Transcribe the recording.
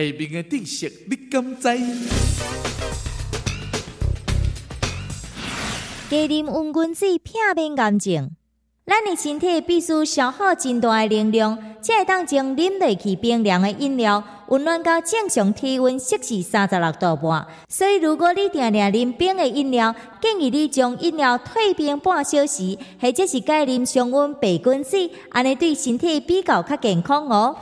下面的知识你敢知？加啉温滚水片面干净。咱的身体必须消耗真大的能量，才会当将饮落去冰凉的饮料，温暖到正常体温摄氏三十六度半。所以，如果你定定啉冰的饮料，建议你将饮料退冰半小时，或者是改啉常温白滚水，安尼对身体比较较健康哦。